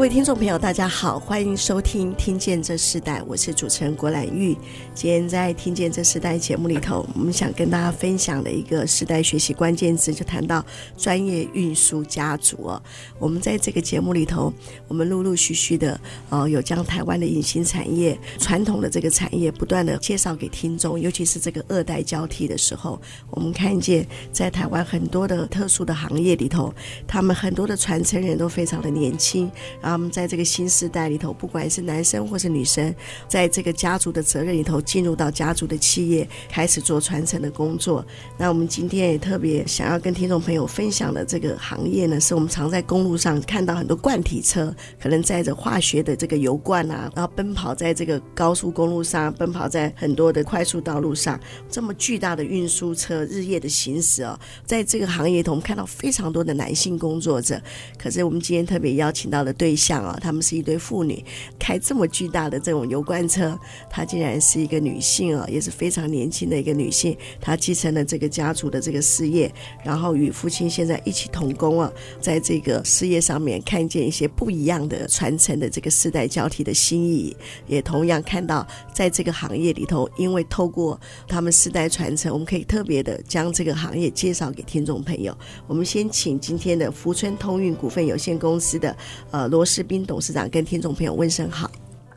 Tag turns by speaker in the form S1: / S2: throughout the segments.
S1: 各位听众朋友，大家好，欢迎收听《听见这世代》，我是主持人郭兰玉。今天在《听见这世代》节目里头，我们想跟大家分享的一个世代学习关键字，就谈到专业运输家族。我们在这个节目里头，我们陆陆续续的呃，有将台湾的隐形产业、传统的这个产业，不断的介绍给听众，尤其是这个二代交替的时候，我们看见在台湾很多的特殊的行业里头，他们很多的传承人都非常的年轻。他们在这个新时代里头，不管是男生或是女生，在这个家族的责任里头，进入到家族的企业，开始做传承的工作。那我们今天也特别想要跟听众朋友分享的这个行业呢，是我们常在公路上看到很多罐体车，可能载着化学的这个油罐啊，然后奔跑在这个高速公路上，奔跑在很多的快速道路上，这么巨大的运输车日夜的行驶哦，在这个行业里头，我们看到非常多的男性工作者。可是我们今天特别邀请到的对象。像啊，他们是一对妇女，开这么巨大的这种油罐车，她竟然是一个女性啊，也是非常年轻的一个女性。她继承了这个家族的这个事业，然后与父亲现在一起同工啊，在这个事业上面看见一些不一样的传承的这个世代交替的心意，也同样看到在这个行业里头，因为透过他们世代传承，我们可以特别的将这个行业介绍给听众朋友。我们先请今天的福春通运股份有限公司的呃罗。士斌董事长跟听众朋友问声好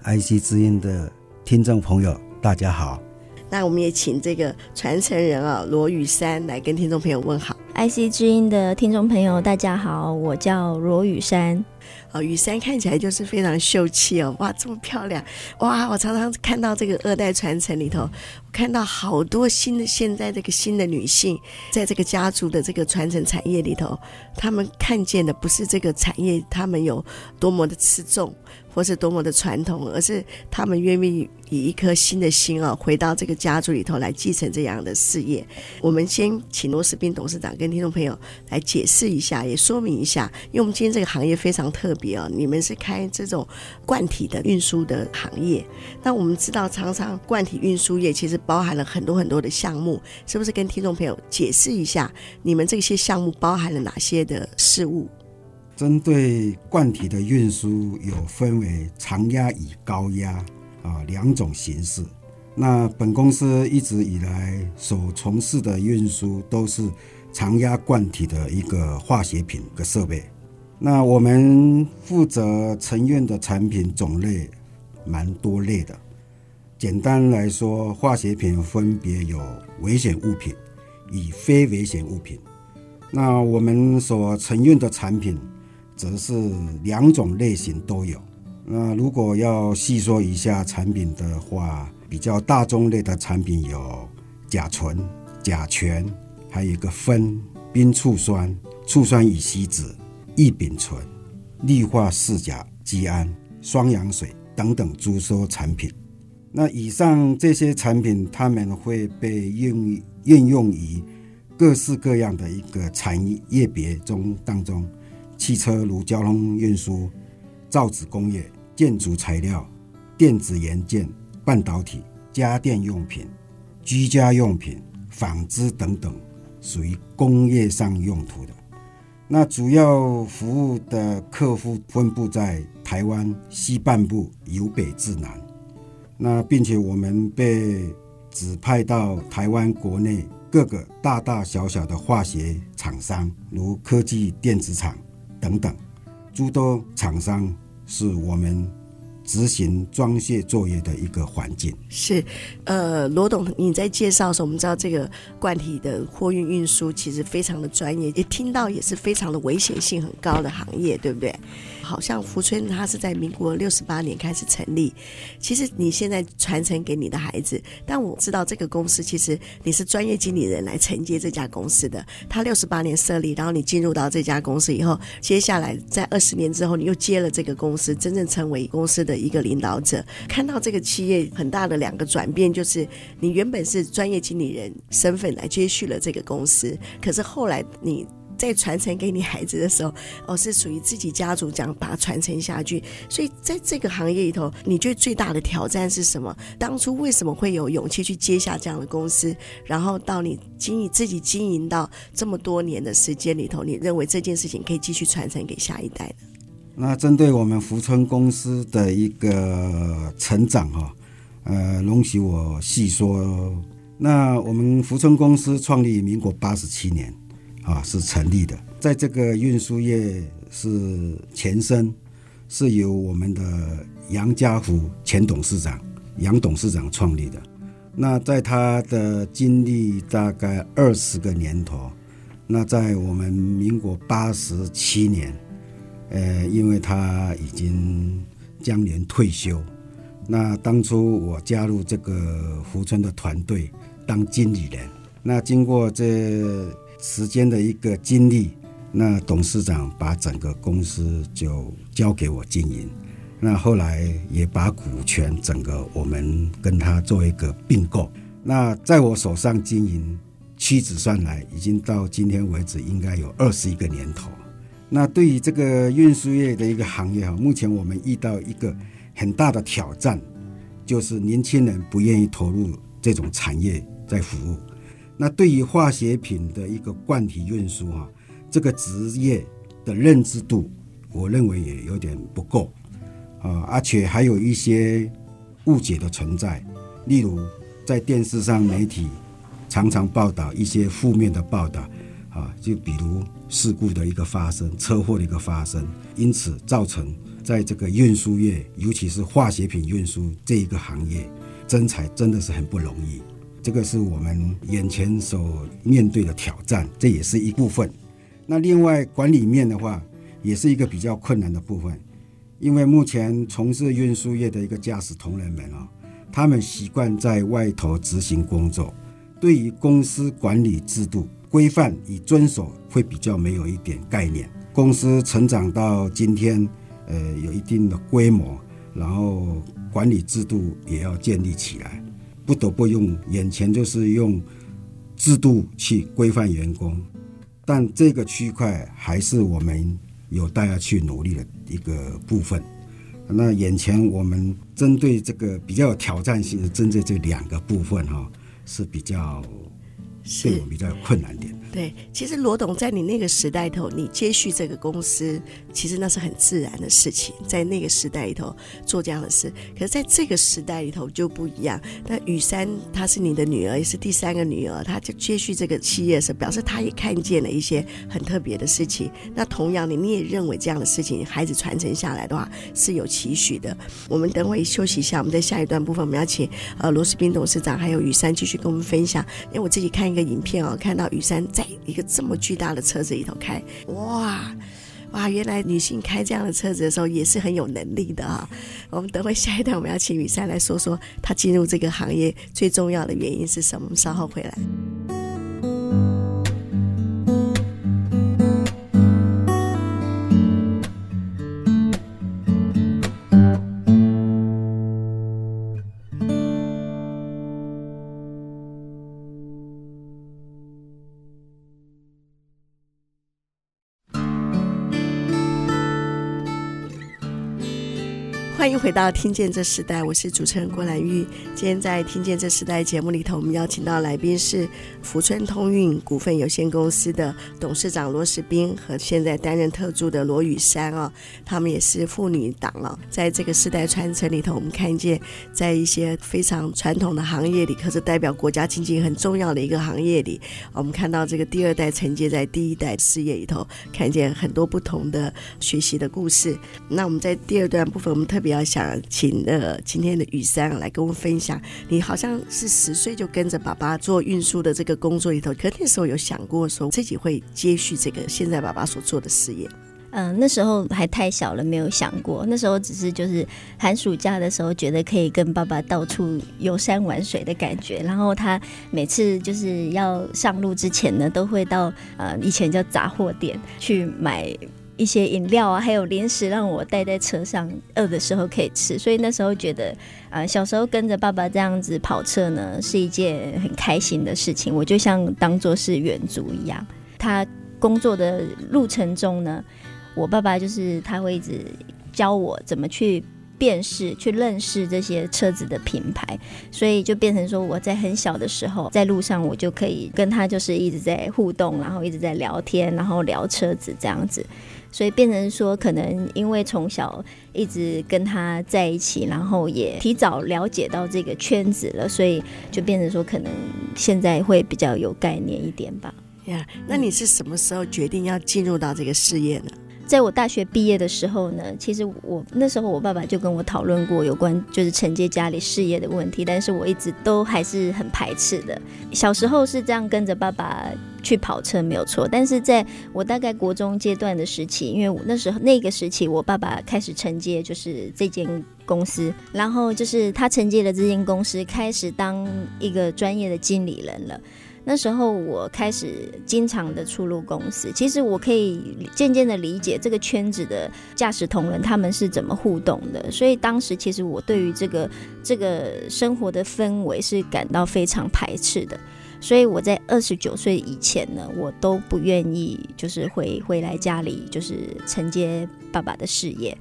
S2: ，IC 之音的听众朋友大家好。
S1: 那我们也请这个传承人啊罗雨山来跟听众朋友问好
S3: ，IC 之音的听众朋友大家好，我叫罗雨珊。
S1: 啊，雨珊看起来就是非常秀气哦，哇，这么漂亮，哇！我常常看到这个二代传承里头，我看到好多新的现在这个新的女性，在这个家族的这个传承产业里头，她们看见的不是这个产业，她们有多么的吃重。或是多么的传统，而是他们愿意以一颗新的心啊，回到这个家族里头来继承这样的事业。我们先请罗士彬董事长跟听众朋友来解释一下，也说明一下，因为我们今天这个行业非常特别啊，你们是开这种罐体的运输的行业。那我们知道，常常罐体运输业其实包含了很多很多的项目，是不是跟听众朋友解释一下，你们这些项目包含了哪些的事物？
S2: 针对罐体的运输，有分为长压与高压啊两种形式。那本公司一直以来所从事的运输都是长压罐体的一个化学品的设备。那我们负责承运的产品种类蛮多类的。简单来说，化学品分别有危险物品与非危险物品。那我们所承运的产品。则是两种类型都有。那如果要细说一下产品的话，比较大众类的产品有甲醇、甲醛，还有一个酚、冰醋酸、醋酸乙烯酯、异丙醇、氯化四甲基胺、双氧水等等诸多产品。那以上这些产品，他们会被应应用于各式各样的一个产业别中当中。汽车如交通运输、造纸工业、建筑材料、电子元件、半导体、家电用品、居家用品、纺织等等，属于工业上用途的。那主要服务的客户分布在台湾西半部由北至南。那并且我们被指派到台湾国内各个大大小小的化学厂商，如科技电子厂。等等，诸多厂商是我们执行装卸作业的一个环境。
S1: 是，呃，罗董，你在介绍的时候，我们知道这个罐体的货运运输其实非常的专业，也听到也是非常的危险性很高的行业，对不对？好像福村它是在民国六十八年开始成立。其实你现在传承给你的孩子，但我知道这个公司其实你是专业经理人来承接这家公司的。他六十八年设立，然后你进入到这家公司以后，接下来在二十年之后，你又接了这个公司，真正成为公司的一个领导者。看到这个企业很大的两个转变，就是你原本是专业经理人身份来接续了这个公司，可是后来你。在传承给你孩子的时候，哦，是属于自己家族这样把它传承下去。所以在这个行业里头，你觉得最大的挑战是什么？当初为什么会有勇气去接下这样的公司？然后到你经营自己经营到这么多年的时间里头，你认为这件事情可以继续传承给下一代呢？
S2: 那针对我们福春公司的一个成长哈，呃，容许我细说。那我们福春公司创立民国八十七年。啊，是成立的，在这个运输业是前身，是由我们的杨家福前董事长杨董事长创立的。那在他的经历大概二十个年头，那在我们民国八十七年，呃，因为他已经将年退休，那当初我加入这个福村的团队当经理人，那经过这。时间的一个经历，那董事长把整个公司就交给我经营，那后来也把股权整个我们跟他做一个并购，那在我手上经营，屈指算来，已经到今天为止应该有二十一个年头。那对于这个运输业的一个行业哈，目前我们遇到一个很大的挑战，就是年轻人不愿意投入这种产业在服务。那对于化学品的一个罐体运输啊，这个职业的认知度，我认为也有点不够啊，而且还有一些误解的存在。例如，在电视上媒体常常报道一些负面的报道啊，就比如事故的一个发生、车祸的一个发生，因此造成在这个运输业，尤其是化学品运输这一个行业，征才真的是很不容易。这个是我们眼前所面对的挑战，这也是一部分。那另外管理面的话，也是一个比较困难的部分，因为目前从事运输业的一个驾驶同仁们啊，他们习惯在外头执行工作，对于公司管理制度规范与遵守会比较没有一点概念。公司成长到今天，呃，有一定的规模，然后管理制度也要建立起来。不得不用眼前就是用制度去规范员工，但这个区块还是我们有大家去努力的一个部分。那眼前我们针对这个比较有挑战性的，针对这两个部分哈，是比较。对我比较有困难点。
S1: 对，其实罗董在你那个时代头，你接续这个公司，其实那是很自然的事情，在那个时代里头做这样的事。可是在这个时代里头就不一样。那雨珊她是你的女儿，也是第三个女儿，她就接续这个企业的时候，表示她也看见了一些很特别的事情。那同样的，你也认为这样的事情，孩子传承下来的话是有期许的。我们等会休息一下，我们在下一段部分，我们要请呃罗士彬董事长还有雨珊继续跟我们分享。因为我自己看。一个影片哦，看到雨珊在一个这么巨大的车子里头开，哇哇！原来女性开这样的车子的时候也是很有能力的啊。我们等会下一段，我们要请雨珊来说说她进入这个行业最重要的原因是什么？稍后回来。回到《听见这时代》，我是主持人郭兰玉。今天在《听见这时代》节目里头，我们邀请到来宾是福春通运股份有限公司的董事长罗世斌和现在担任特助的罗雨珊哦，他们也是妇女党了。在这个世代传承里头，我们看见在一些非常传统的行业里，可是代表国家经济很重要的一个行业里，我们看到这个第二代承接在第一代事业里头，看见很多不同的学习的故事。那我们在第二段部分，我们特别。要想请呃今天的雨珊来跟我分享，你好像是十岁就跟着爸爸做运输的这个工作里头，可那时候有想过说自己会接续这个现在爸爸所做的事业？
S3: 嗯，那时候还太小了，没有想过。那时候只是就是寒暑假的时候，觉得可以跟爸爸到处游山玩水的感觉。然后他每次就是要上路之前呢，都会到呃以前叫杂货店去买一些饮料啊，还有零食让我带在车上，饿的时候可以吃。所以那时候觉得，呃，小时候跟着爸爸这样子跑车呢，是一件很开心的事情。我就像当做是远足一样。他工作的路程中呢。我爸爸就是他会一直教我怎么去辨识、去认识这些车子的品牌，所以就变成说我在很小的时候在路上，我就可以跟他就是一直在互动，然后一直在聊天，然后聊车子这样子，所以变成说可能因为从小一直跟他在一起，然后也提早了解到这个圈子了，所以就变成说可能现在会比较有概念一点吧。
S1: 呀那你是什么时候决定要进入到这个事业呢？
S3: 在我大学毕业的时候呢，其实我那时候我爸爸就跟我讨论过有关就是承接家里事业的问题，但是我一直都还是很排斥的。小时候是这样跟着爸爸去跑车没有错，但是在我大概国中阶段的时期，因为我那时候那个时期我爸爸开始承接就是这间公司，然后就是他承接了这间公司，开始当一个专业的经理人了。那时候我开始经常的出入公司，其实我可以渐渐的理解这个圈子的驾驶同仁他们是怎么互动的，所以当时其实我对于这个这个生活的氛围是感到非常排斥的，所以我在二十九岁以前呢，我都不愿意就是回回来家里就是承接爸爸的事业。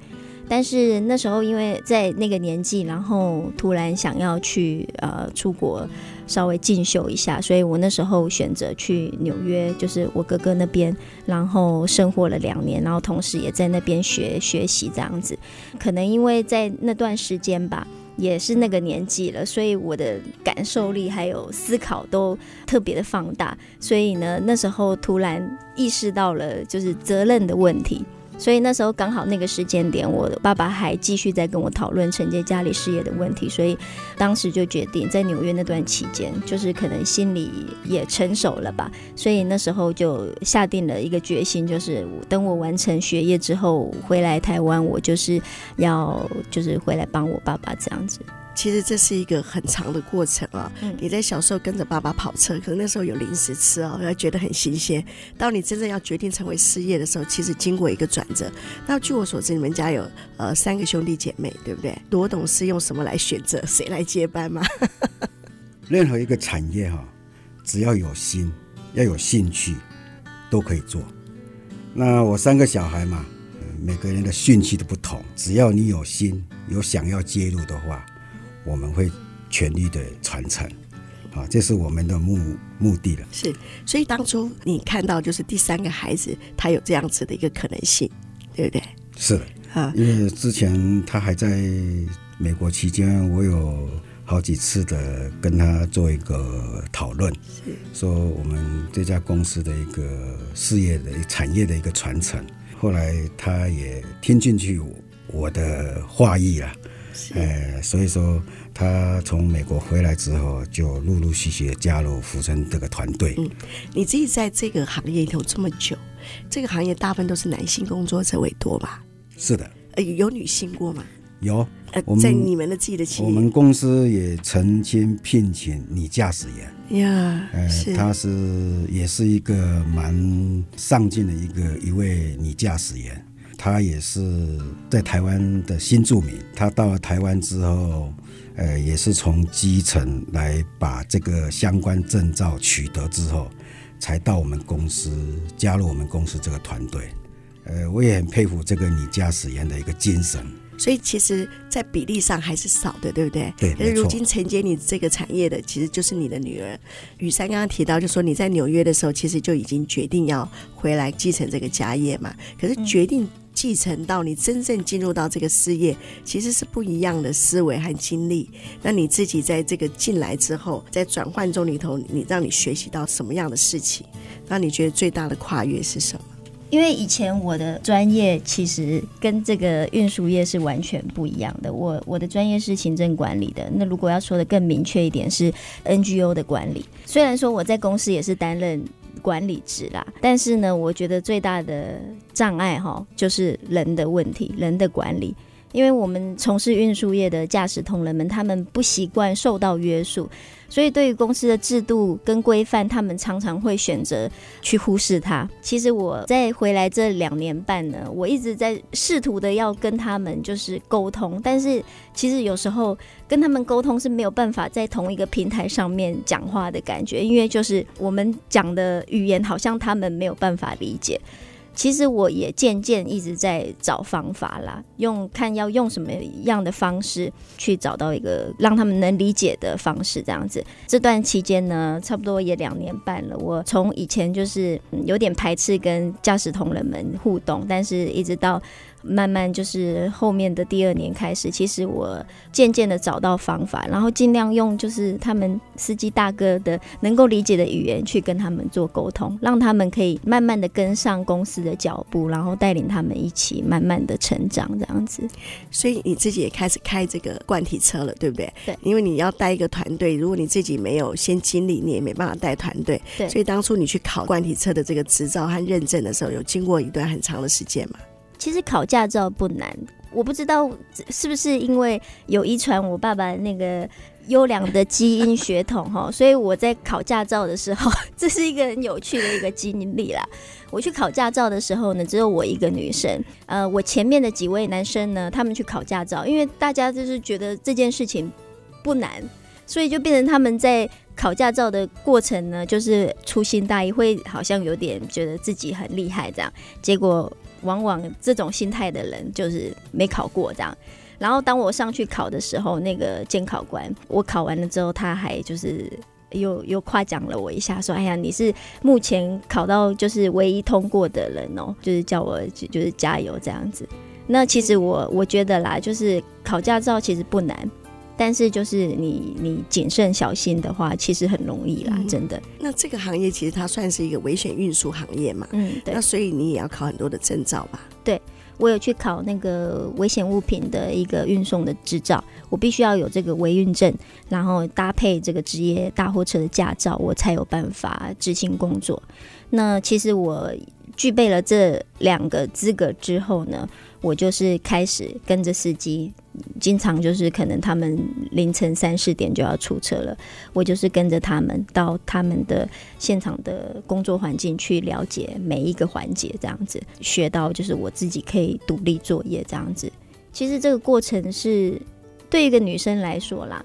S3: 但是那时候，因为在那个年纪，然后突然想要去呃出国稍微进修一下，所以我那时候选择去纽约，就是我哥哥那边，然后生活了两年，然后同时也在那边学学习这样子。可能因为在那段时间吧，也是那个年纪了，所以我的感受力还有思考都特别的放大，所以呢，那时候突然意识到了就是责任的问题。所以那时候刚好那个时间点，我爸爸还继续在跟我讨论承接家里事业的问题，所以当时就决定在纽约那段期间，就是可能心里也成熟了吧，所以那时候就下定了一个决心，就是等我完成学业之后回来台湾，我就是要就是回来帮我爸爸这样子。
S1: 其实这是一个很长的过程啊！你在小时候跟着爸爸跑车，可能那时候有零食吃哦，还觉得很新鲜。到你真正要决定成为事业的时候，其实经过一个转折。那据我所知，你们家有呃三个兄弟姐妹，对不对？罗董是用什么来选择谁来接班吗？
S2: 任何一个产业哈，只要有心，要有兴趣，都可以做。那我三个小孩嘛，每个人的兴趣都不同，只要你有心，有想要介入的话。我们会全力的传承，啊，这是我们的目目的了。
S1: 是，所以当初你看到就是第三个孩子，他有这样子的一个可能性，对不对？
S2: 是的，啊，因为之前他还在美国期间，我有好几次的跟他做一个讨论，是说我们这家公司的一个事业的产业的一个传承。后来他也听进去我的话意了。呃，所以说他从美国回来之后，就陆陆续续加入福成这个团队。嗯，
S1: 你自己在这个行业里头这么久，这个行业大部分都是男性工作者为多吧？
S2: 是的。
S1: 呃，有女性过吗？
S2: 有。
S1: 呃，在你们的自己的企业，
S2: 我们公司也曾经聘请女驾驶员。
S1: 呀，呃，是。
S2: 她是也是一个蛮上进的一个一位女驾驶员。他也是在台湾的新住民，他到了台湾之后，呃，也是从基层来把这个相关证照取得之后，才到我们公司加入我们公司这个团队。呃，我也很佩服这个女驾驶员的一个精神。
S1: 所以其实，在比例上还是少的，对不对？
S2: 对。
S1: 而如今承接你这个产业的，其实就是你的女儿雨珊。刚刚提到，就说你在纽约的时候，其实就已经决定要回来继承这个家业嘛。可是决定继承到你真正进入到这个事业，其实是不一样的思维和经历。那你自己在这个进来之后，在转换中里头，你让你学习到什么样的事情？那你觉得最大的跨越是什么？
S3: 因为以前我的专业其实跟这个运输业是完全不一样的。我我的专业是行政管理的。那如果要说的更明确一点，是 NGO 的管理。虽然说我在公司也是担任管理值啦。但是呢，我觉得最大的障碍哈，就是人的问题，人的管理。因为我们从事运输业的驾驶同仁们，他们不习惯受到约束，所以对于公司的制度跟规范，他们常常会选择去忽视它。其实我在回来这两年半呢，我一直在试图的要跟他们就是沟通，但是其实有时候跟他们沟通是没有办法在同一个平台上面讲话的感觉，因为就是我们讲的语言好像他们没有办法理解。其实我也渐渐一直在找方法啦，用看要用什么样的方式去找到一个让他们能理解的方式，这样子。这段期间呢，差不多也两年半了。我从以前就是有点排斥跟驾驶同仁们互动，但是一直到。慢慢就是后面的第二年开始，其实我渐渐的找到方法，然后尽量用就是他们司机大哥的能够理解的语言去跟他们做沟通，让他们可以慢慢的跟上公司的脚步，然后带领他们一起慢慢的成长这样子。
S1: 所以你自己也开始开这个罐体车了，对不对？
S3: 对。
S1: 因为你要带一个团队，如果你自己没有先经历，你也没办法带团队。
S3: 对。
S1: 所以当初你去考罐体车的这个执照和认证的时候，有经过一段很长的时间吗？
S3: 其实考驾照不难，我不知道是不是因为有遗传我爸爸那个优良的基因血统哈，所以我在考驾照的时候，这是一个很有趣的一个经历啦。我去考驾照的时候呢，只有我一个女生，呃，我前面的几位男生呢，他们去考驾照，因为大家就是觉得这件事情不难，所以就变成他们在考驾照的过程呢，就是粗心大意，会好像有点觉得自己很厉害这样，结果。往往这种心态的人就是没考过这样，然后当我上去考的时候，那个监考官我考完了之后，他还就是又又夸奖了我一下，说：“哎呀，你是目前考到就是唯一通过的人哦，就是叫我就是加油这样子。”那其实我我觉得啦，就是考驾照其实不难。但是就是你你谨慎小心的话，其实很容易啦，嗯、真的。
S1: 那这个行业其实它算是一个危险运输行业嘛，
S3: 嗯，对。
S1: 那所以你也要考很多的证照吧？
S3: 对，我有去考那个危险物品的一个运送的执照，我必须要有这个维运证，然后搭配这个职业大货车的驾照，我才有办法执行工作。那其实我具备了这两个资格之后呢，我就是开始跟着司机。经常就是可能他们凌晨三四点就要出车了，我就是跟着他们到他们的现场的工作环境去了解每一个环节，这样子学到就是我自己可以独立作业这样子。其实这个过程是对一个女生来说啦。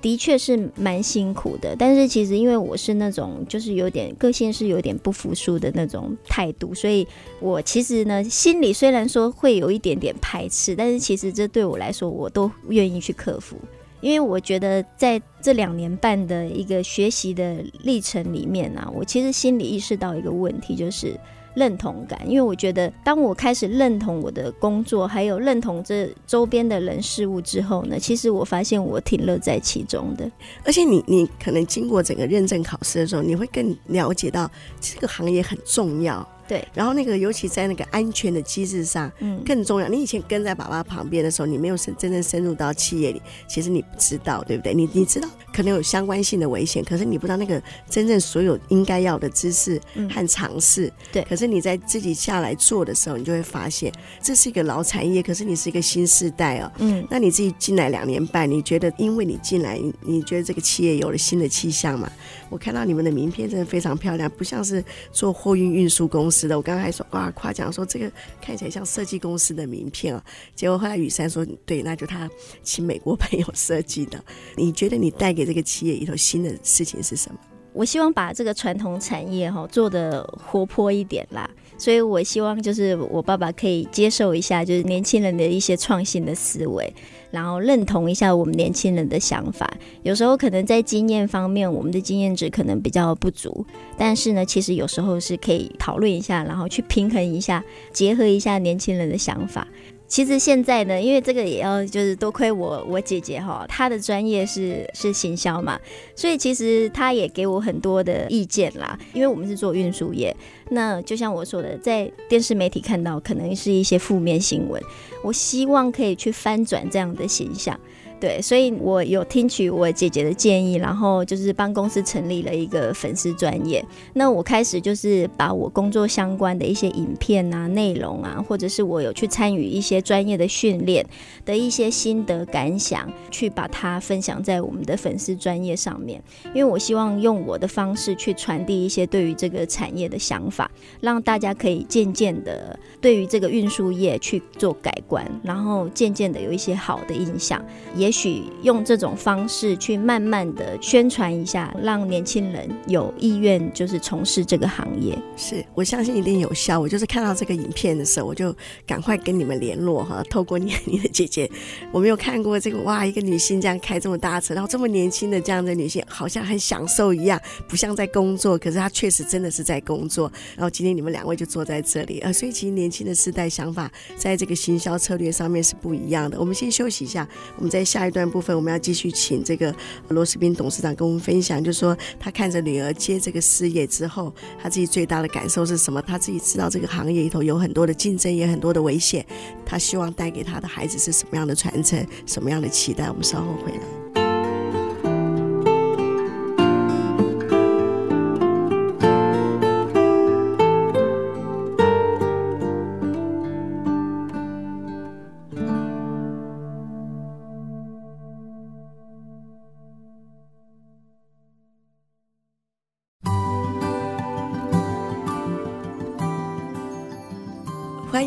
S3: 的确是蛮辛苦的，但是其实因为我是那种就是有点个性是有点不服输的那种态度，所以我其实呢心里虽然说会有一点点排斥，但是其实这对我来说我都愿意去克服，因为我觉得在这两年半的一个学习的历程里面啊，我其实心里意识到一个问题就是。认同感，因为我觉得，当我开始认同我的工作，还有认同这周边的人事物之后呢，其实我发现我挺乐在其中的。
S1: 而且你，你可能经过整个认证考试的时候，你会更了解到这个行业很重要。
S3: 对，
S1: 然后那个尤其在那个安全的机制上，嗯，更重要。你以前跟在爸爸旁边的时候，你没有深真正深入到企业里，其实你不知道，对不对？你你知道可能有相关性的危险，可是你不知道那个真正所有应该要的知识和尝试。嗯，对，可是你在自己下来做的时候，你就会发现这是一个老产业，可是你是一个新世代哦。嗯，那你自己进来两年半，你觉得因为你进来，你觉得这个企业有了新的气象嘛？我看到你们的名片真的非常漂亮，不像是做货运运输公司的。我刚刚还说哇，夸奖说这个看起来像设计公司的名片啊。结果后来雨珊说对，那就他请美国朋友设计的。你觉得你带给这个企业里头新的事情是什么？
S3: 我希望把这个传统产业哈做的活泼一点啦。所以我希望就是我爸爸可以接受一下，就是年轻人的一些创新的思维。然后认同一下我们年轻人的想法，有时候可能在经验方面，我们的经验值可能比较不足，但是呢，其实有时候是可以讨论一下，然后去平衡一下，结合一下年轻人的想法。其实现在呢，因为这个也要就是多亏我我姐姐哈，她的专业是是行销嘛，所以其实她也给我很多的意见啦。因为我们是做运输业，那就像我说的，在电视媒体看到可能是一些负面新闻，我希望可以去翻转这样的形象。对，所以我有听取我姐姐的建议，然后就是帮公司成立了一个粉丝专业。那我开始就是把我工作相关的一些影片啊、内容啊，或者是我有去参与一些专业的训练的一些心得感想，去把它分享在我们的粉丝专业上面。因为我希望用我的方式去传递一些对于这个产业的想法，让大家可以渐渐的对于这个运输业去做改观，然后渐渐的有一些好的印象。也也许用这种方式去慢慢的宣传一下，让年轻人有意愿就是从事这个行业。
S1: 是我相信一定有效。我就是看到这个影片的时候，我就赶快跟你们联络哈。透过你你的姐姐，我没有看过这个哇，一个女性这样开这么大车，然后这么年轻的这样的女性，好像很享受一样，不像在工作，可是她确实真的是在工作。然后今天你们两位就坐在这里啊，所以其实年轻的世代想法，在这个行销策略上面是不一样的。我们先休息一下，我们在下下一段部分，我们要继续请这个罗斯宾董事长跟我们分享，就是说他看着女儿接这个事业之后，他自己最大的感受是什么？他自己知道这个行业里头有很多的竞争，也很多的危险，他希望带给他的孩子是什么样的传承，什么样的期待？我们稍后回来。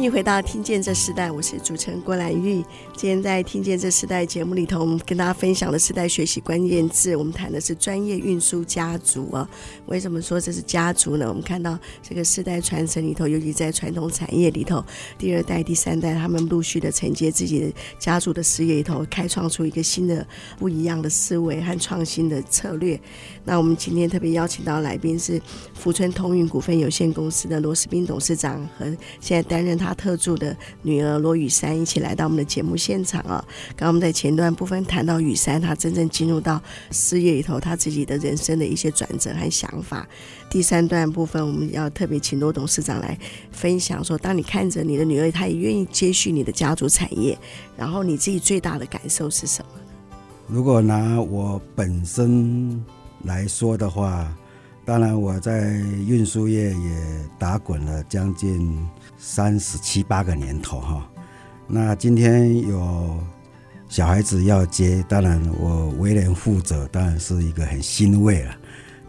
S1: 欢迎回到《听见这时代》，我是主持人郭兰玉。今天在《听见这时代》节目里头，我们跟大家分享的世代学习关键字，我们谈的是专业运输家族啊。为什么说这是家族呢？我们看到这个世代传承里头，尤其在传统产业里头，第二代、第三代他们陆续的承接自己的家族的事业里头，开创出一个新的、不一样的思维和创新的策略。那我们今天特别邀请到来宾是福春通运股份有限公司的罗斯彬董事长和现在担任。他特助的女儿罗雨珊一起来到我们的节目现场啊！刚刚我们在前段部分谈到雨珊，她真正进入到事业里头，她自己的人生的一些转折和想法。第三段部分，我们要特别请罗董事长来分享说，当你看着你的女儿，她也愿意接续你的家族产业，然后你自己最大的感受是什么？
S2: 如果拿我本身来说的话，当然我在运输业也打滚了将近。三十七八个年头哈，那今天有小孩子要接，当然我为人负责，当然是一个很欣慰了。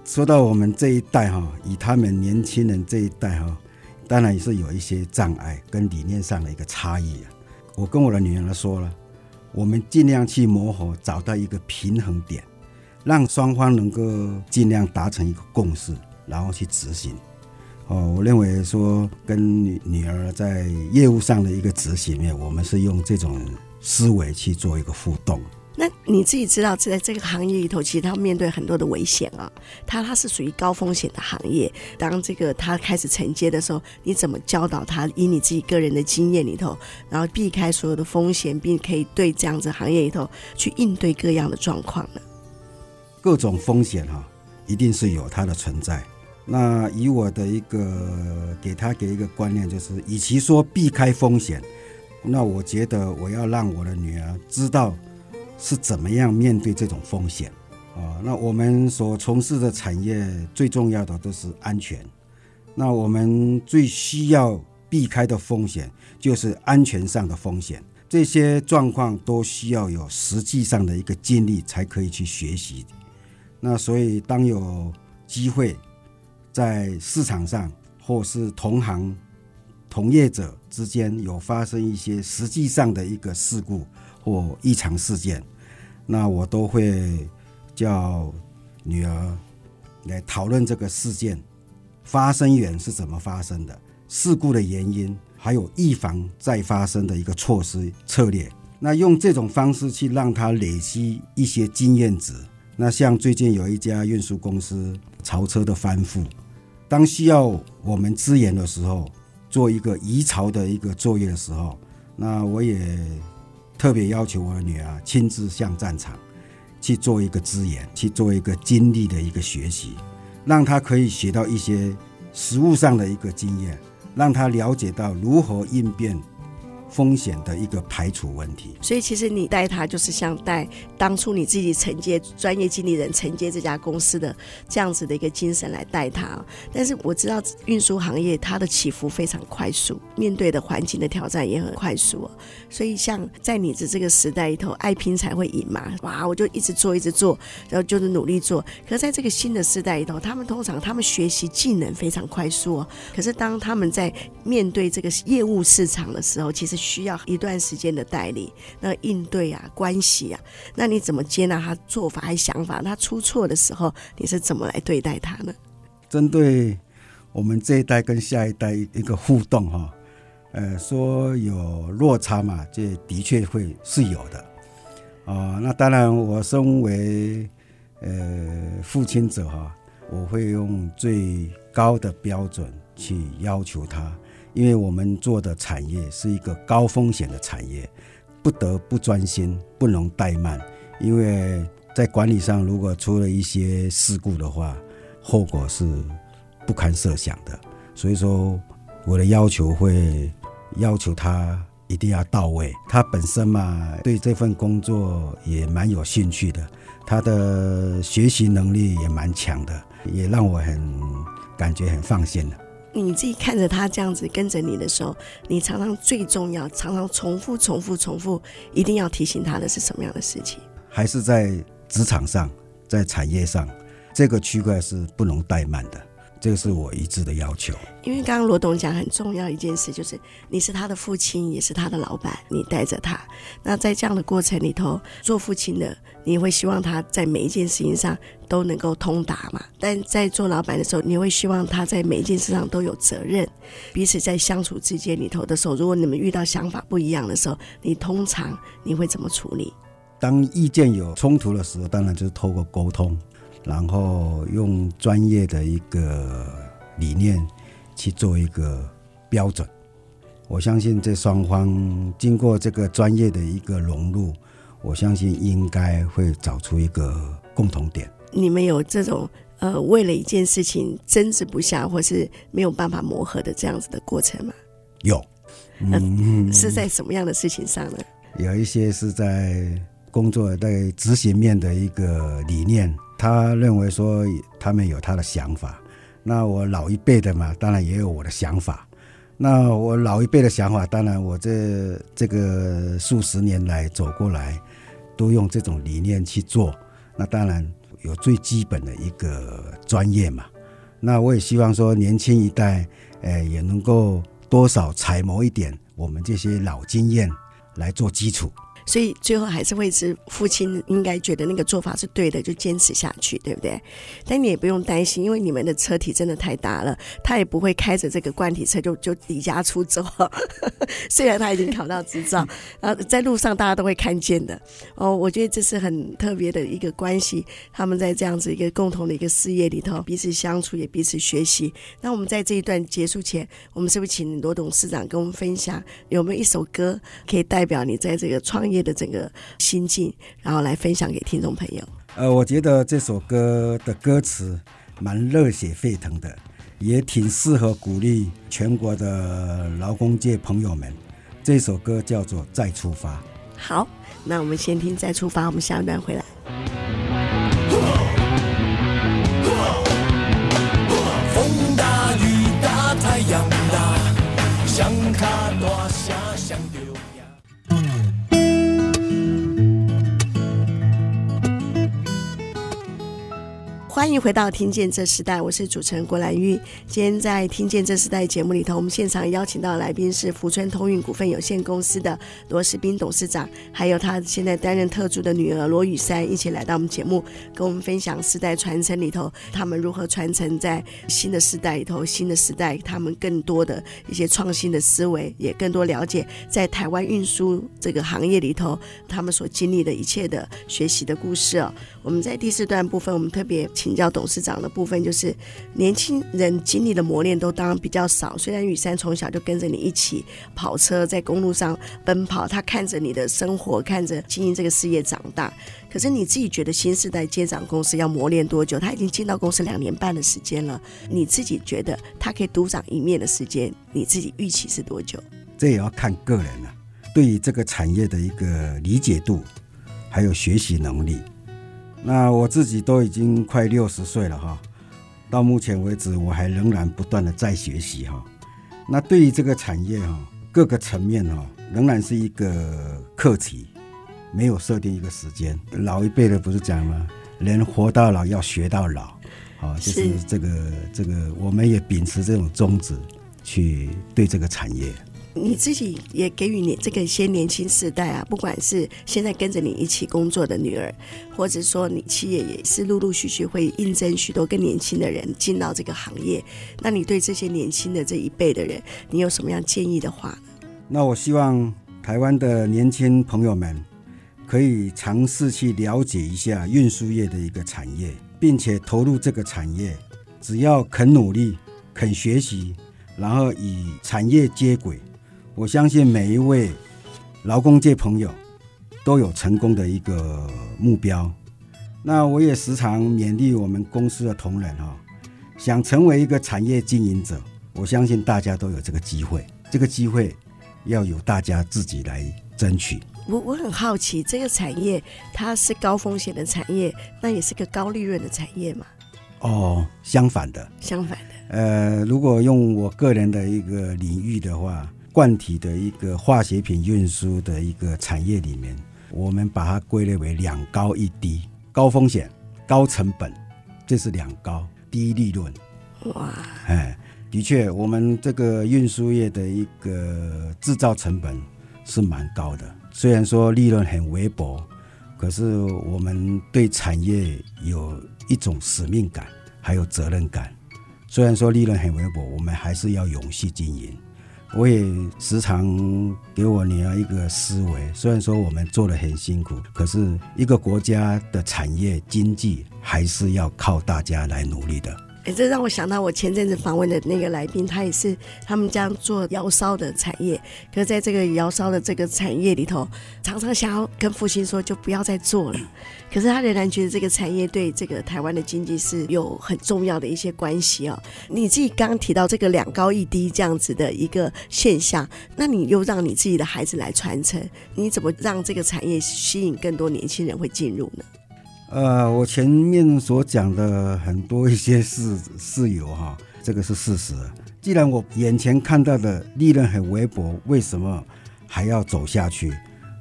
S2: 说到我们这一代哈，以他们年轻人这一代哈，当然也是有一些障碍跟理念上的一个差异啊。我跟我的女儿说了，我们尽量去磨合，找到一个平衡点，让双方能够尽量达成一个共识，然后去执行。哦，我认为说跟女女儿在业务上的一个执行面，我们是用这种思维去做一个互动。
S1: 那你自己知道，在这个行业里头，其实他面对很多的危险啊，他他是属于高风险的行业。当这个他开始承接的时候，你怎么教导他？以你自己个人的经验里头，然后避开所有的风险，并可以对这样子行业里头去应对各样的状况呢？
S2: 各种风险哈，一定是有它的存在。那以我的一个给他给一个观念，就是与其说避开风险，那我觉得我要让我的女儿知道是怎么样面对这种风险啊。那我们所从事的产业最重要的都是安全，那我们最需要避开的风险就是安全上的风险，这些状况都需要有实际上的一个经历才可以去学习。那所以当有机会。在市场上，或是同行、同业者之间有发生一些实际上的一个事故或异常事件，那我都会叫女儿来讨论这个事件发生源是怎么发生的，事故的原因，还有预防再发生的一个措施策略。那用这种方式去让她累积一些经验值。那像最近有一家运输公司槽车的翻覆。当需要我们支援的时候，做一个移槽的一个作业的时候，那我也特别要求我的女儿亲自上战场去做一个支援，去做一个经历的一个学习，让她可以学到一些实物上的一个经验，让她了解到如何应变风险的一个排除问题。
S1: 所以其实你带他就是像带当初你自己承接专业经理人承接这家公司的这样子的一个精神来带他。但是我知道运输行业它的起伏非常快速，面对的环境的挑战也很快速。所以像在你的这个时代里头，爱拼才会赢嘛，哇，我就一直做一直做，然后就是努力做。可是在这个新的时代里头，他们通常他们学习技能非常快速。可是当他们在面对这个业务市场的时候，其实需要一段时间的带领，那应对啊，关系啊，那你怎么接纳他做法还想法？他出错的时候，你是怎么来对待他呢？
S2: 针对我们这一代跟下一代一个互动哈，呃，说有落差嘛，这的确会是有的啊。那当然，我身为呃父亲者哈，我会用最高的标准去要求他。因为我们做的产业是一个高风险的产业，不得不专心，不能怠慢。因为在管理上，如果出了一些事故的话，后果是不堪设想的。所以说，我的要求会要求他一定要到位。他本身嘛，对这份工作也蛮有兴趣的，他的学习能力也蛮强的，也让我很感觉很放心的。
S1: 你自己看着他这样子跟着你的时候，你常常最重要、常常重复、重复、重复，一定要提醒他的是什么样的事情？
S2: 还是在职场上，在产业上，这个区块是不能怠慢的。这个是我一致的要求。
S1: 因为刚刚罗董讲很重要一件事，就是你是他的父亲，也是他的老板，你带着他。那在这样的过程里头，做父亲的你会希望他在每一件事情上都能够通达嘛？但在做老板的时候，你会希望他在每一件事上都有责任。彼此在相处之间里头的时候，如果你们遇到想法不一样的时候，你通常你会怎么处理？
S2: 当意见有冲突的时候，当然就是透过沟通。然后用专业的一个理念去做一个标准，我相信这双方经过这个专业的一个融入，我相信应该会找出一个共同点。
S1: 你们有这种呃为了一件事情争执不下，或是没有办法磨合的这样子的过程吗？
S2: 有，嗯，
S1: 呃，是在什么样的事情上呢？
S2: 有一些是在工作在执行面的一个理念。他认为说他们有他的想法，那我老一辈的嘛，当然也有我的想法。那我老一辈的想法，当然我这这个数十年来走过来，都用这种理念去做。那当然有最基本的一个专业嘛。那我也希望说年轻一代，诶，也能够多少揣摩一点我们这些老经验来做基础。
S1: 所以最后还是会是父亲应该觉得那个做法是对的，就坚持下去，对不对？但你也不用担心，因为你们的车体真的太大了，他也不会开着这个罐体车就就离家出走。虽然他已经考到执照，然后在路上大家都会看见的。哦，我觉得这是很特别的一个关系。他们在这样子一个共同的一个事业里头，彼此相处也彼此学习。那我们在这一段结束前，我们是不是请罗董事长跟我们分享，有没有一首歌可以代表你在这个创业的整个心境，然后来分享给听众朋友。
S2: 呃，我觉得这首歌的歌词蛮热血沸腾的，也挺适合鼓励全国的劳工界朋友们。这首歌叫做《再出发》。
S1: 好，那我们先听《再出发》，我们下一段回来。欢迎回到《听见这时代》，我是主持人郭兰玉。今天在《听见这时代》节目里头，我们现场邀请到来宾是福川通运股份有限公司的罗世斌董事长，还有他现在担任特助的女儿罗雨珊，一起来到我们节目，跟我们分享世代传承里头，他们如何传承在新的时代里头，新的时代他们更多的一些创新的思维，也更多了解在台湾运输这个行业里头，他们所经历的一切的学习的故事哦。我们在第四段部分，我们特别。请教董事长的部分，就是年轻人经历的磨练都当然比较少。虽然雨珊从小就跟着你一起跑车，在公路上奔跑，他看着你的生活，看着经营这个事业长大。可是你自己觉得新世代接掌公司要磨练多久？他已经进到公司两年半的时间了，你自己觉得他可以独当一面的时间，你自己预期是多久？
S2: 这也要看个人了。对于这个产业的一个理解度，还有学习能力。那我自己都已经快六十岁了哈，到目前为止我还仍然不断的在学习哈。那对于这个产业哈，各个层面哈，仍然是一个课题，没有设定一个时间。老一辈的不是讲吗？人活到老要学到老，啊，就是这个这个，我们也秉持这种宗旨去对这个产业。
S1: 你自己也给予你这个一些年轻世代啊，不管是现在跟着你一起工作的女儿，或者说你企业也是陆陆续续会应征许多更年轻的人进到这个行业。那你对这些年轻的这一辈的人，你有什么样建议的话？
S2: 那我希望台湾的年轻朋友们可以尝试去了解一下运输业的一个产业，并且投入这个产业。只要肯努力、肯学习，然后与产业接轨。我相信每一位劳工界朋友都有成功的一个目标。那我也时常勉励我们公司的同仁哈，想成为一个产业经营者，我相信大家都有这个机会。这个机会要由大家自己来争取。
S1: 我我很好奇，这个产业它是高风险的产业，那也是个高利润的产业吗？
S2: 哦，相反的。
S1: 相反的。
S2: 呃，如果用我个人的一个领域的话。贯体的一个化学品运输的一个产业里面，我们把它归类为两高一低：高风险、高成本，这是两高；低利润。哇，哎，的确，我们这个运输业的一个制造成本是蛮高的。虽然说利润很微薄，可是我们对产业有一种使命感，还有责任感。虽然说利润很微薄，我们还是要永续经营。我也时常给我女儿一个思维，虽然说我们做的很辛苦，可是一个国家的产业经济还是要靠大家来努力的。
S1: 哎，这让我想到我前阵子访问的那个来宾，他也是他们家做窑烧的产业，可是在这个窑烧的这个产业里头，常常想要跟父亲说就不要再做了，可是他仍然觉得这个产业对这个台湾的经济是有很重要的一些关系哦。你自己刚刚提到这个两高一低这样子的一个现象，那你又让你自己的孩子来传承，你怎么让这个产业吸引更多年轻人会进入呢？
S2: 呃，我前面所讲的很多一些事事由哈，这个是事实。既然我眼前看到的利润很微薄，为什么还要走下去？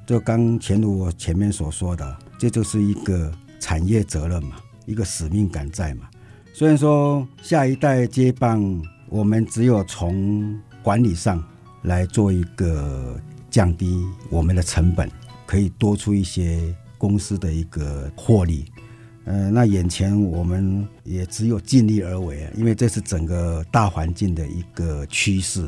S2: 就刚前如我前面所说的，这就是一个产业责任嘛，一个使命感在嘛。虽然说下一代接棒，我们只有从管理上来做一个降低我们的成本，可以多出一些。公司的一个获利，呃，那眼前我们也只有尽力而为，因为这是整个大环境的一个趋势，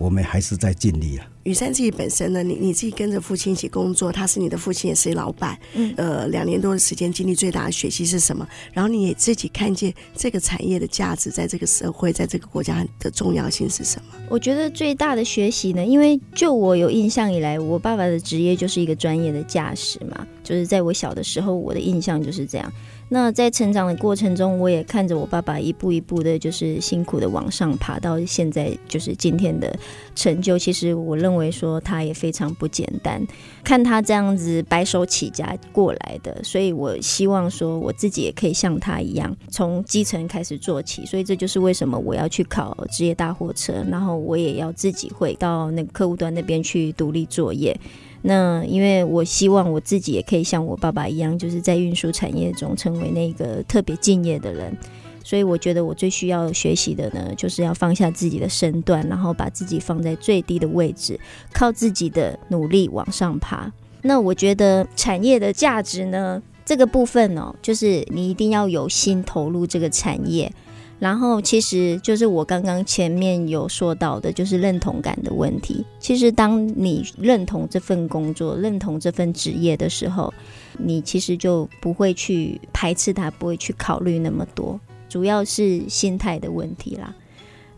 S2: 我们还是在尽力啊。
S1: 雨山自己本身呢，你你自己跟着父亲一起工作，他是你的父亲，也是老板。嗯，呃，两年多的时间，经历最大的学习是什么？然后你也自己看见这个产业的价值，在这个社会，在这个国家的重要性是什么？
S3: 我觉得最大的学习呢，因为就我有印象以来，我爸爸的职业就是一个专业的驾驶嘛，就是在我小的时候，我的印象就是这样。那在成长的过程中，我也看着我爸爸一步一步的，就是辛苦的往上爬，到现在就是今天的成就。其实我认为说他也非常不简单，看他这样子白手起家过来的，所以我希望说我自己也可以像他一样，从基层开始做起。所以这就是为什么我要去考职业大货车，然后我也要自己会到那个客户端那边去独立作业。那因为我希望我自己也可以像我爸爸一样，就是在运输产业中成为那个特别敬业的人，所以我觉得我最需要学习的呢，就是要放下自己的身段，然后把自己放在最低的位置，靠自己的努力往上爬。那我觉得产业的价值呢，这个部分哦，就是你一定要有心投入这个产业。然后，其实就是我刚刚前面有说到的，就是认同感的问题。其实，当你认同这份工作、认同这份职业的时候，你其实就不会去排斥它，不会去考虑那么多。主要是心态的问题啦。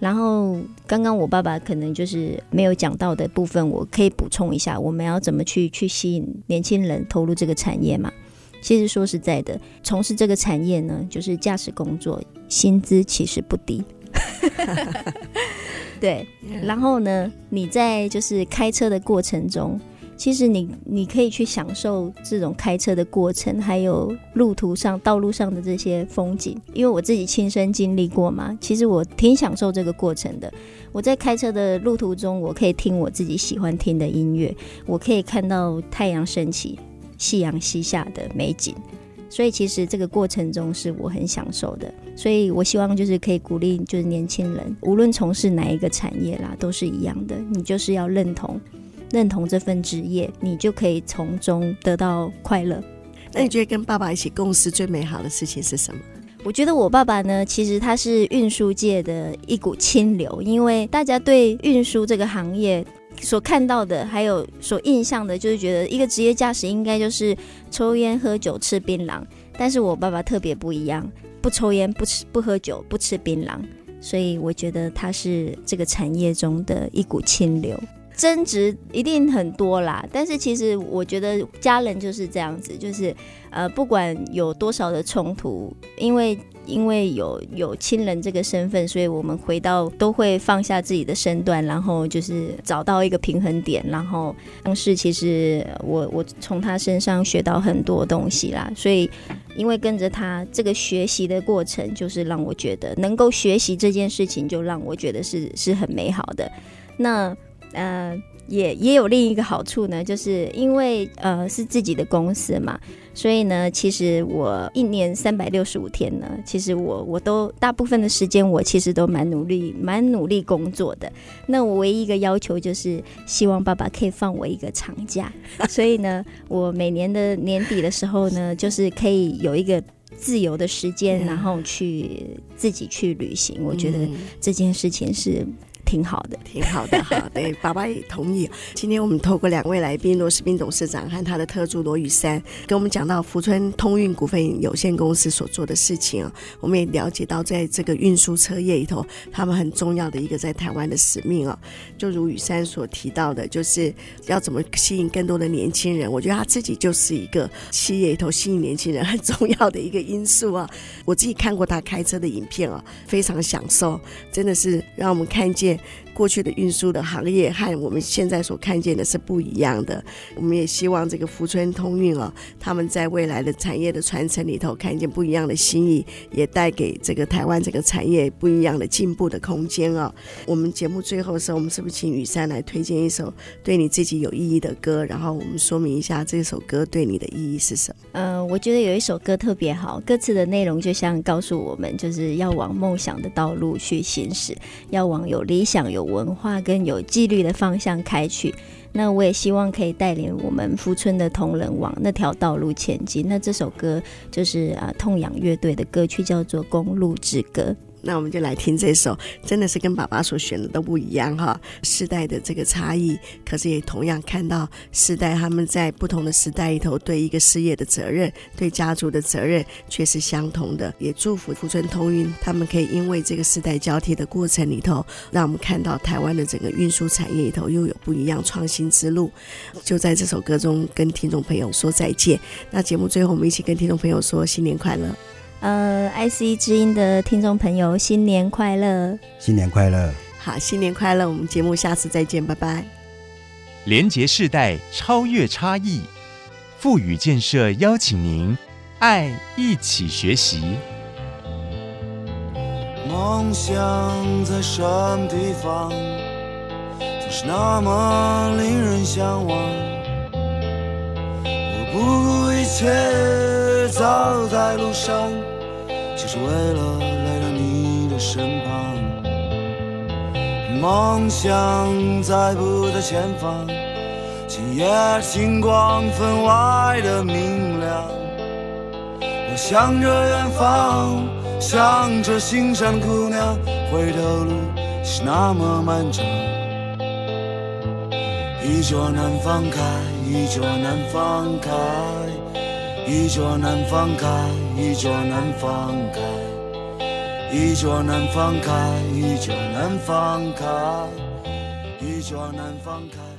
S3: 然后，刚刚我爸爸可能就是没有讲到的部分，我可以补充一下：我们要怎么去去吸引年轻人投入这个产业嘛？其实说实在的，从事这个产业呢，就是驾驶工作，薪资其实不低。对，然后呢，你在就是开车的过程中。其实你你可以去享受这种开车的过程，还有路途上道路上的这些风景，因为我自己亲身经历过嘛。其实我挺享受这个过程的。我在开车的路途中，我可以听我自己喜欢听的音乐，我可以看到太阳升起、夕阳西下的美景。所以其实这个过程中是我很享受的。所以我希望就是可以鼓励，就是年轻人，无论从事哪一个产业啦，都是一样的，你就是要认同。认同这份职业，你就可以从中得到快乐。
S1: 那你觉得跟爸爸一起共事最美好的事情是什么？
S3: 我觉得我爸爸呢，其实他是运输界的一股清流，因为大家对运输这个行业所看到的，还有所印象的，就是觉得一个职业驾驶应该就是抽烟、喝酒、吃槟榔。但是我爸爸特别不一样，不抽烟、不吃、不喝酒、不吃槟榔，所以我觉得他是这个产业中的一股清流。争执一定很多啦，但是其实我觉得家人就是这样子，就是呃，不管有多少的冲突，因为因为有有亲人这个身份，所以我们回到都会放下自己的身段，然后就是找到一个平衡点。然后但是其实我我从他身上学到很多东西啦，所以因为跟着他这个学习的过程，就是让我觉得能够学习这件事情，就让我觉得是是很美好的。那。呃，也也有另一个好处呢，就是因为呃是自己的公司嘛，所以呢，其实我一年三百六十五天呢，其实我我都大部分的时间我其实都蛮努力蛮努力工作的。那我唯一一个要求就是希望爸爸可以放我一个长假，所以呢，我每年的年底的时候呢，就是可以有一个自由的时间，然后去自己去旅行。我觉得这件事情是。挺好的，
S1: 挺好的，好，对，爸爸也同意。今天我们透过两位来宾，罗世彬董事长和他的特助罗宇珊，跟我们讲到福川通运股份有限公司所做的事情啊，我们也了解到，在这个运输车业里头，他们很重要的一个在台湾的使命啊，就如宇珊所提到的，就是要怎么吸引更多的年轻人。我觉得他自己就是一个企业里头吸引年轻人很重要的一个因素啊。我自己看过他开车的影片啊，非常享受，真的是让我们看见。okay 过去的运输的行业和我们现在所看见的是不一样的。我们也希望这个福村通运哦，他们在未来的产业的传承里头看见不一样的新意，也带给这个台湾这个产业不一样的进步的空间哦。我们节目最后的时候，我们是不是请雨珊来推荐一首对你自己有意义的歌？然后我们说明一下这首歌对你的意义是什么？
S3: 嗯、呃，我觉得有一首歌特别好，歌词的内容就像告诉我们，就是要往梦想的道路去行驶，要往有理想有。文化跟有纪律的方向开去，那我也希望可以带领我们福村的同仁往那条道路前进。那这首歌就是啊，痛痒乐队的歌曲，叫做《公路之歌》。
S1: 那我们就来听这首，真的是跟爸爸所选的都不一样哈，世代的这个差异，可是也同样看到世代他们在不同的时代里头对一个事业的责任，对家族的责任却是相同的。也祝福福村通运他们可以因为这个世代交替的过程里头，让我们看到台湾的整个运输产业里头又有不一样创新之路。就在这首歌中跟听众朋友说再见。那节目最后我们一起跟听众朋友说新年快乐。
S3: 呃，IC 之音的听众朋友，新年快乐！
S2: 新年快乐！
S1: 好，新年快乐！我们节目下次再见，拜拜。
S4: 连结世代，超越差异，富予建设邀请您，爱一起学习。
S5: 梦想在什么地方，总是那么令人向往。我不顾一切，走在路上。就是为了来到你的身旁，梦想在不在前方？今夜星光分外的明亮。我向着远方，向着心上姑娘，回头路是那么漫长。一桌难放开，一桌难放开。一桌难放开，一桌难放开，一桌难放开，一桌难放开，一桌难放开。